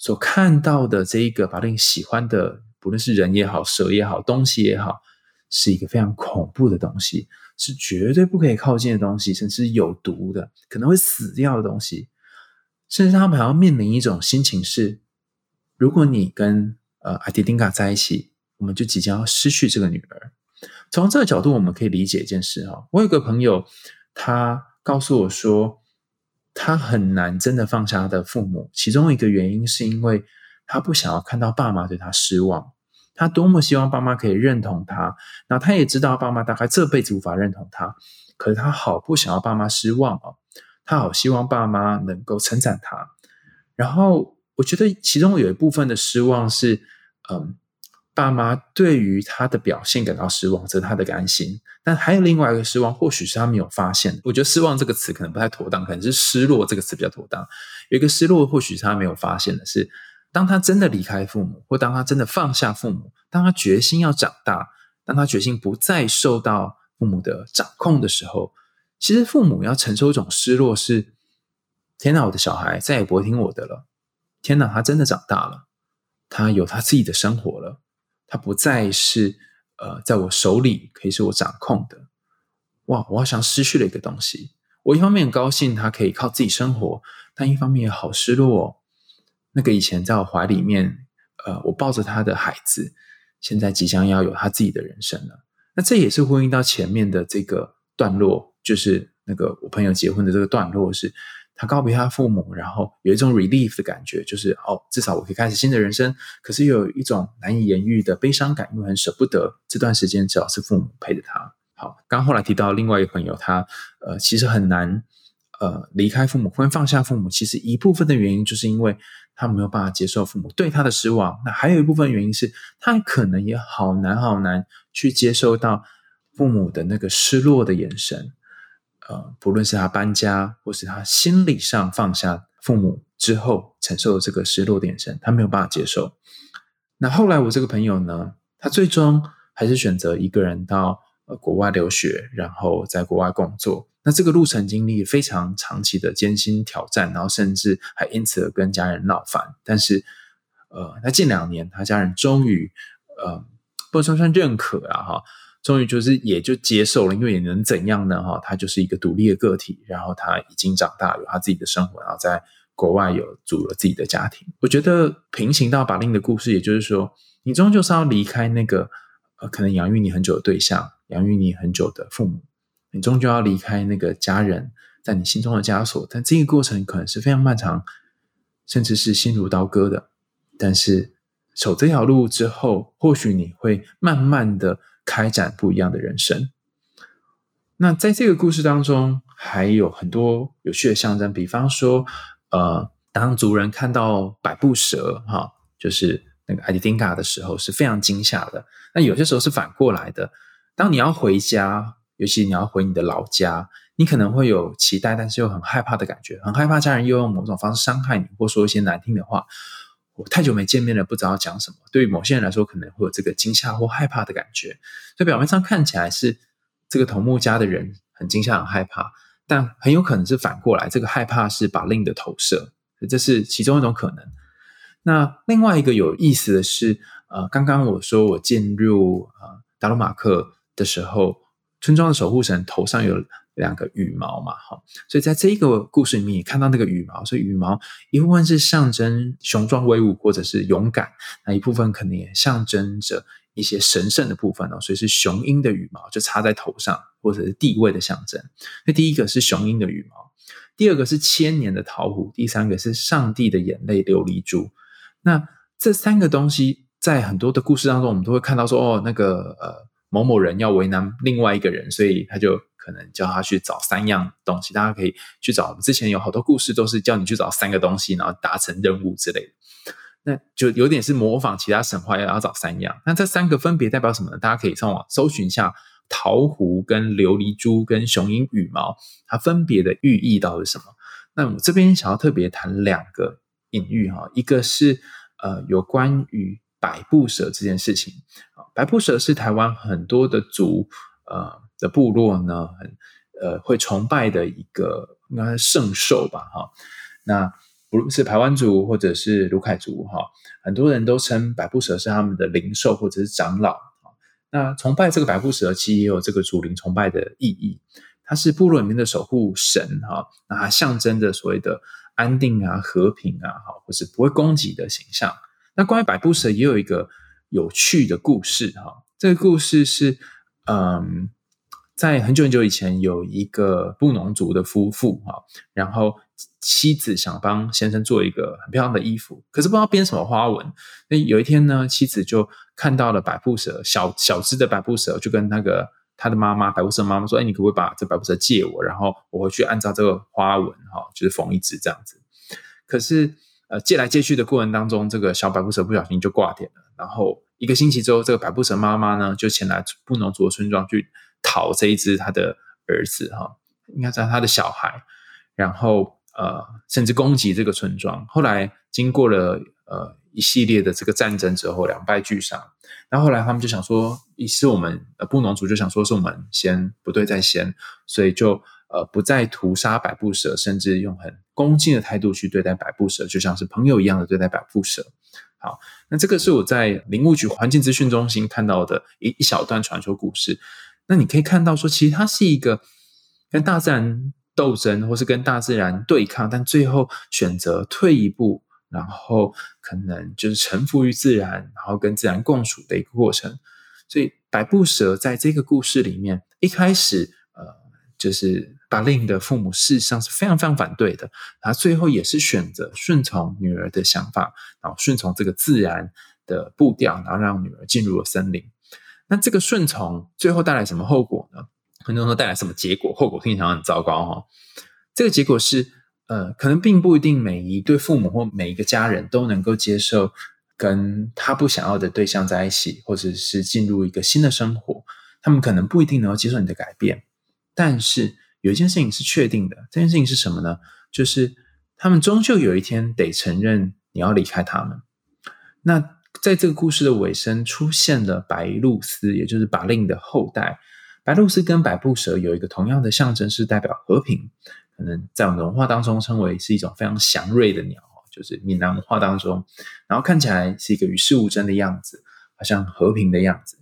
Speaker 2: 所看到的这一个法令喜欢的，不论是人也好，蛇也好，东西也好，是一个非常恐怖的东西。是绝对不可以靠近的东西，甚至有毒的，可能会死掉的东西。甚至他们还要面临一种心情是：如果你跟呃阿迪丁卡在一起，我们就即将要失去这个女儿。从这个角度，我们可以理解一件事哈。我有个朋友，他告诉我说，他很难真的放下他的父母，其中一个原因是因为他不想要看到爸妈对他失望。他多么希望爸妈可以认同他，那他也知道爸妈大概这辈子无法认同他，可是他好不想要爸妈失望哦，他好希望爸妈能够称赞他。然后我觉得其中有一部分的失望是，嗯，爸妈对于他的表现感到失望，这是他的甘心。但还有另外一个失望，或许是他没有发现。我觉得“失望”这个词可能不太妥当，可能是“失落”这个词比较妥当。有一个失落，或许是他没有发现的是。当他真的离开父母，或当他真的放下父母，当他决心要长大，当他决心不再受到父母的掌控的时候，其实父母要承受一种失落：是天哪，我的小孩再也不会听我的了；天哪，他真的长大了，他有他自己的生活了，他不再是呃在我手里可以是我掌控的。哇，我好像失去了一个东西。我一方面很高兴他可以靠自己生活。但一方面也好失落哦。那个以前在我怀里面，呃，我抱着他的孩子，现在即将要有他自己的人生了。那这也是呼应到前面的这个段落，就是那个我朋友结婚的这个段落，是他告别他父母，然后有一种 relief 的感觉，就是哦，至少我可以开始新的人生。可是又有一种难以言喻的悲伤感，因为很舍不得这段时间，只要是父母陪着他。好，刚后来提到另外一个朋友，他呃，其实很难呃离开父母，会放下父母。其实一部分的原因，就是因为他没有办法接受父母对他的失望。那还有一部分原因是他可能也好难好难去接受到父母的那个失落的眼神。呃，不论是他搬家，或是他心理上放下父母之后承受的这个失落点，他没有办法接受。那后来我这个朋友呢，他最终还是选择一个人到呃。国外留学，然后在国外工作，那这个路程经历非常长期的艰辛挑战，然后甚至还因此跟家人闹翻。但是，呃，那近两年，他家人终于，呃，不算算认可啊，哈，终于就是也就接受了，因为也能怎样呢？哈，他就是一个独立的个体，然后他已经长大，有他自己的生活，然后在国外有组了自己的家庭。我觉得平行到把令的故事，也就是说，你终究是要离开那个呃，可能养育你很久的对象。养育你很久的父母，你终究要离开那个家人，在你心中的枷锁。但这个过程可能是非常漫长，甚至是心如刀割的。但是走这条路之后，或许你会慢慢的开展不一样的人生。那在这个故事当中，还有很多有趣的象征，比方说，呃，当族人看到百步蛇，哈，就是那个艾迪丁嘎的时候，是非常惊吓的。那有些时候是反过来的。当你要回家，尤其你要回你的老家，你可能会有期待，但是又很害怕的感觉，很害怕家人又用某种方式伤害你，或说一些难听的话。我太久没见面了，不知道讲什么。对于某些人来说，可能会有这个惊吓或害怕的感觉。所以表面上看起来是这个头目家的人很惊吓、很害怕，但很有可能是反过来，这个害怕是把另的投射，这是其中一种可能。那另外一个有意思的是，呃，刚刚我说我进入呃达鲁马克。的时候，村庄的守护神头上有两个羽毛嘛，哈，所以在这一个故事里面也看到那个羽毛，所以羽毛一部分是象征雄壮威武或者是勇敢，那一部分可能也象征着一些神圣的部分哦，所以是雄鹰的羽毛就插在头上，或者是地位的象征。那第一个是雄鹰的羽毛，第二个是千年的桃核，第三个是上帝的眼泪琉璃珠。那这三个东西在很多的故事当中，我们都会看到说，哦，那个呃。某某人要为难另外一个人，所以他就可能叫他去找三样东西。大家可以去找，之前有好多故事都是叫你去找三个东西，然后达成任务之类的。那就有点是模仿其他神话，要要找三样。那这三个分别代表什么呢？大家可以上网搜寻一下桃核、跟琉璃珠、跟雄鹰羽毛，它分别的寓意到底是什么？那我这边想要特别谈两个隐喻哈，一个是呃有关于。百步蛇这件事情，百步蛇是台湾很多的族呃的部落呢，很呃会崇拜的一个应该是圣兽吧哈。那不论是台湾族或者是卢凯族哈，很多人都称百步蛇是他们的灵兽或者是长老啊。那崇拜这个百步蛇，其实也有这个主灵崇拜的意义，它是部落里面的守护神哈，那它象征着所谓的安定啊、和平啊，哈，或是不会攻击的形象。那关于百步蛇也有一个有趣的故事哈，这个故事是嗯，在很久很久以前，有一个布农族的夫妇哈，然后妻子想帮先生做一个很漂亮的衣服，可是不知道编什么花纹。那有一天呢，妻子就看到了百步蛇，小小只的百步蛇，就跟那个他的妈妈百步蛇妈妈说：“哎，你可不可以把这百步蛇借我？然后我回去按照这个花纹哈，就是缝一只这样子。”可是。呃，借来借去的过程当中，这个小百步蛇不小心就挂点了。然后一个星期之后，这个百步蛇妈妈呢，就前来布农族的村庄去讨这一只他的儿子哈，应该是他的小孩。然后呃，甚至攻击这个村庄。后来经过了呃一系列的这个战争之后，两败俱伤。然后后来他们就想说，是我们呃布农族就想说是我们先不对在先，所以就。呃，不再屠杀百步蛇，甚至用很恭敬的态度去对待百步蛇，就像是朋友一样的对待百步蛇。好，那这个是我在林务局环境资讯中心看到的一一小段传说故事。那你可以看到说，其实它是一个跟大自然。斗争，或是跟大自然对抗，但最后选择退一步，然后可能就是臣服于自然，然后跟自然共处的一个过程。所以百步蛇在这个故事里面，一开始呃，就是巴令的父母事实上是非常非常反对的，他最后也是选择顺从女儿的想法，然后顺从这个自然的步调，然后让女儿进入了森林。那这个顺从最后带来什么后果呢？很多人说带来什么结果？后果听起来很糟糕哈。这个结果是，呃，可能并不一定每一对父母或每一个家人都能够接受跟他不想要的对象在一起，或者是进入一个新的生活。他们可能不一定能够接受你的改变。但是有一件事情是确定的，这件事情是什么呢？就是他们终究有一天得承认你要离开他们。那在这个故事的尾声，出现了白露丝，也就是巴令的后代。白露丝跟百步蛇有一个同样的象征，是代表和平。可能在我们文化当中称为是一种非常祥瑞的鸟，就是闽南文化当中，然后看起来是一个与世无争的样子，好像和平的样子。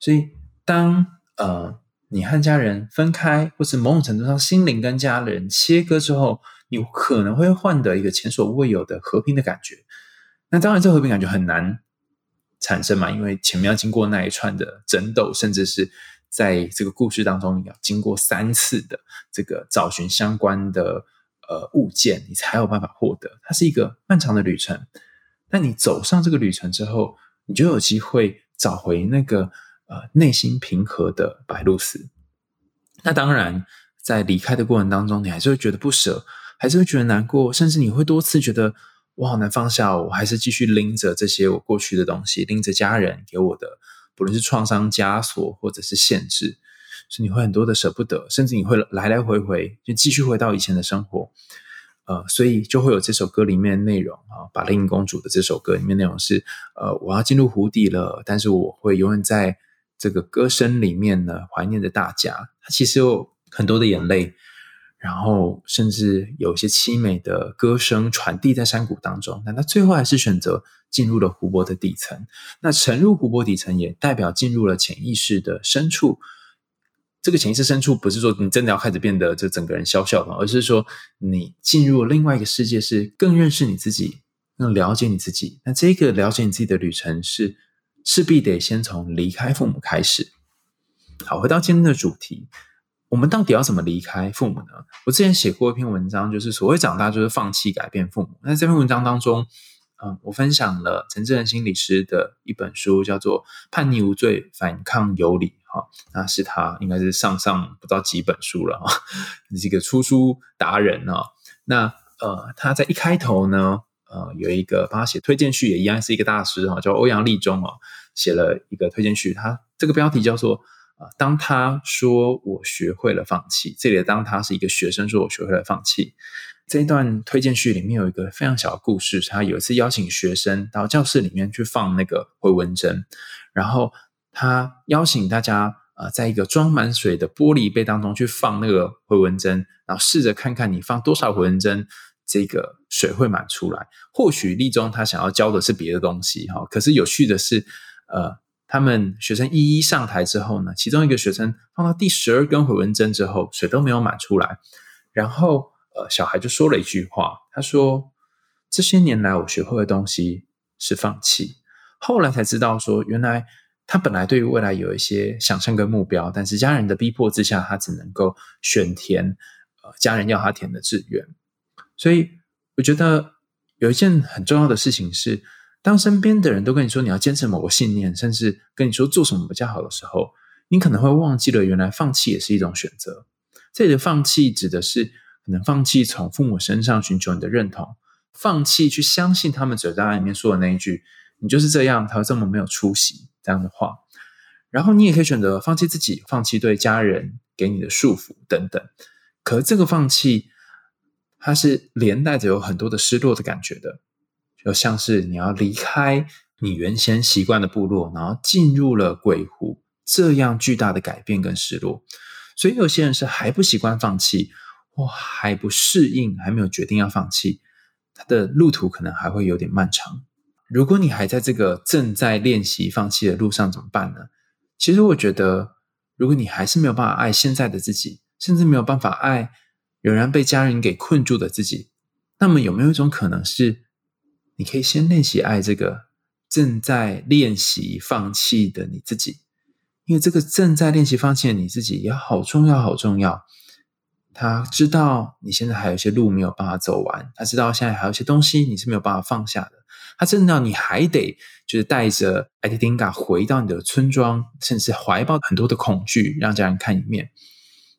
Speaker 2: 所以，当呃你和家人分开，或是某种程度上心灵跟家人切割之后，你可能会换得一个前所未有的和平的感觉。那当然，这和平感觉很难产生嘛，因为前面要经过那一串的争斗，甚至是。在这个故事当中，你要经过三次的这个找寻相关的呃物件，你才有办法获得。它是一个漫长的旅程。那你走上这个旅程之后，你就有机会找回那个呃内心平和的白露丝。那当然，在离开的过程当中，你还是会觉得不舍，还是会觉得难过，甚至你会多次觉得我好难放下，我还是继续拎着这些我过去的东西，拎着家人给我的。不论是创伤枷锁，或者是限制，所以你会很多的舍不得，甚至你会来来回回就继续回到以前的生活。呃，所以就会有这首歌里面的内容啊，《巴令公主》的这首歌里面内容是：呃，我要进入湖底了，但是我会永远在这个歌声里面呢，怀念着大家。它其实有很多的眼泪。然后，甚至有一些凄美的歌声传递在山谷当中，但他最后还是选择进入了湖泊的底层。那沉入湖泊底层，也代表进入了潜意识的深处。这个潜意识深处，不是说你真的要开始变得这整个人消笑的，而是说你进入另外一个世界，是更认识你自己，更了解你自己。那这个了解你自己的旅程，是势必得先从离开父母开始。好，回到今天的主题。我们到底要怎么离开父母呢？我之前写过一篇文章，就是所谓长大就是放弃改变父母。那这篇文章当中，嗯，我分享了陈志仁心理师的一本书，叫做《叛逆无罪，反抗有理》哈，那是他应该是上上不知道几本书了哈，是一个出书达人啊。那呃，他在一开头呢，呃，有一个帮他写推荐序，也一样是一个大师哈，叫欧阳立中啊，写了一个推荐序，他这个标题叫做。当他说我学会了放弃，这里的当他是一个学生说我学会了放弃。这一段推荐序里面有一个非常小的故事，他有一次邀请学生到教室里面去放那个回纹针，然后他邀请大家呃，在一个装满水的玻璃杯当中去放那个回纹针，然后试着看看你放多少回纹针，这个水会满出来。或许立中他想要教的是别的东西哈，可是有趣的是，呃。他们学生一一上台之后呢，其中一个学生放到第十二根回纹针之后，水都没有满出来。然后，呃，小孩就说了一句话，他说：“这些年来，我学会的东西是放弃。”后来才知道，说原来他本来对于未来有一些想象跟目标，但是家人的逼迫之下，他只能够选填呃家人要他填的志愿。所以，我觉得有一件很重要的事情是。当身边的人都跟你说你要坚持某个信念，甚至跟你说做什么比较好的时候，你可能会忘记了，原来放弃也是一种选择。这里的放弃指的是可能放弃从父母身上寻求你的认同，放弃去相信他们嘴巴里面说的那一句“你就是这样，他这么没有出息”这样的话。然后你也可以选择放弃自己，放弃对家人给你的束缚等等。可这个放弃，它是连带着有很多的失落的感觉的。就像是你要离开你原先习惯的部落，然后进入了鬼湖，这样巨大的改变跟失落。所以有些人是还不习惯放弃，或还不适应，还没有决定要放弃，他的路途可能还会有点漫长。如果你还在这个正在练习放弃的路上，怎么办呢？其实我觉得，如果你还是没有办法爱现在的自己，甚至没有办法爱仍然被家人给困住的自己，那么有没有一种可能是，你可以先练习爱这个正在练习放弃的你自己？因为这个正在练习放弃的你自己也好重要，好重要。他知道你现在还有一些路没有办法走完，他知道现在还有一些东西你是没有办法放下的。他知道你还得就是带着艾迪丁嘎回到你的村庄，甚至怀抱很多的恐惧，让家人看一面。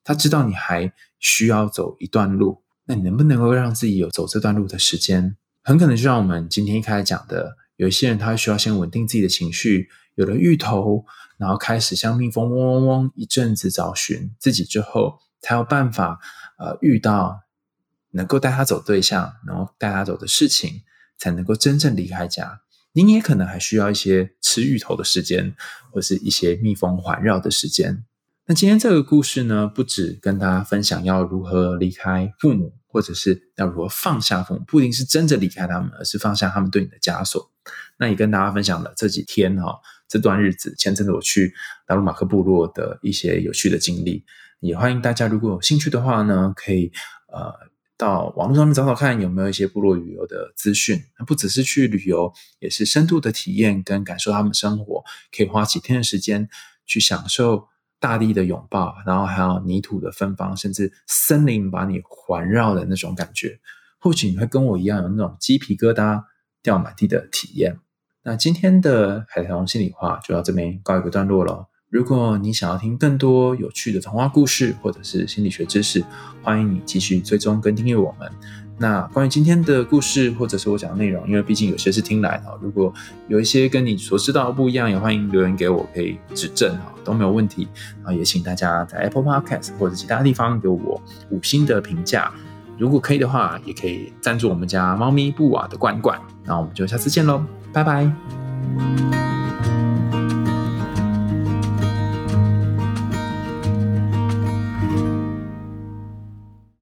Speaker 2: 他知道你还需要走一段路，那你能不能够让自己有走这段路的时间？很可能就像我们今天一开始讲的，有一些人他需要先稳定自己的情绪，有了芋头，然后开始像蜜蜂嗡嗡嗡一阵子找寻自己之后，才有办法呃遇到能够带他走对象，然后带他走的事情，才能够真正离开家。您也可能还需要一些吃芋头的时间，或是一些蜜蜂环绕的时间。那今天这个故事呢，不止跟大家分享要如何离开父母，或者是要如何放下父母，不一定是真的离开他们，而是放下他们对你的枷锁。那也跟大家分享了这几天哈，这段日子前阵子我去达鲁马克部落的一些有趣的经历。也欢迎大家如果有兴趣的话呢，可以呃到网络上面找找看有没有一些部落旅游的资讯。那不只是去旅游，也是深度的体验跟感受他们生活，可以花几天的时间去享受。大地的拥抱，然后还有泥土的芬芳，甚至森林把你环绕的那种感觉，或许你会跟我一样有那种鸡皮疙瘩掉满地的体验。那今天的海棠心里话就到这边告一个段落了。如果你想要听更多有趣的童话故事或者是心理学知识，欢迎你继续追踪跟订阅我们。那关于今天的故事，或者是我讲的内容，因为毕竟有些是听来的，如果有一些跟你所知道的不一样，也欢迎留言给我，可以指正哈，都没有问题。然后也请大家在 Apple Podcast 或者其他地方给我五星的评价，如果可以的话，也可以赞助我们家猫咪布瓦的罐罐。那我们就下次见喽，拜拜。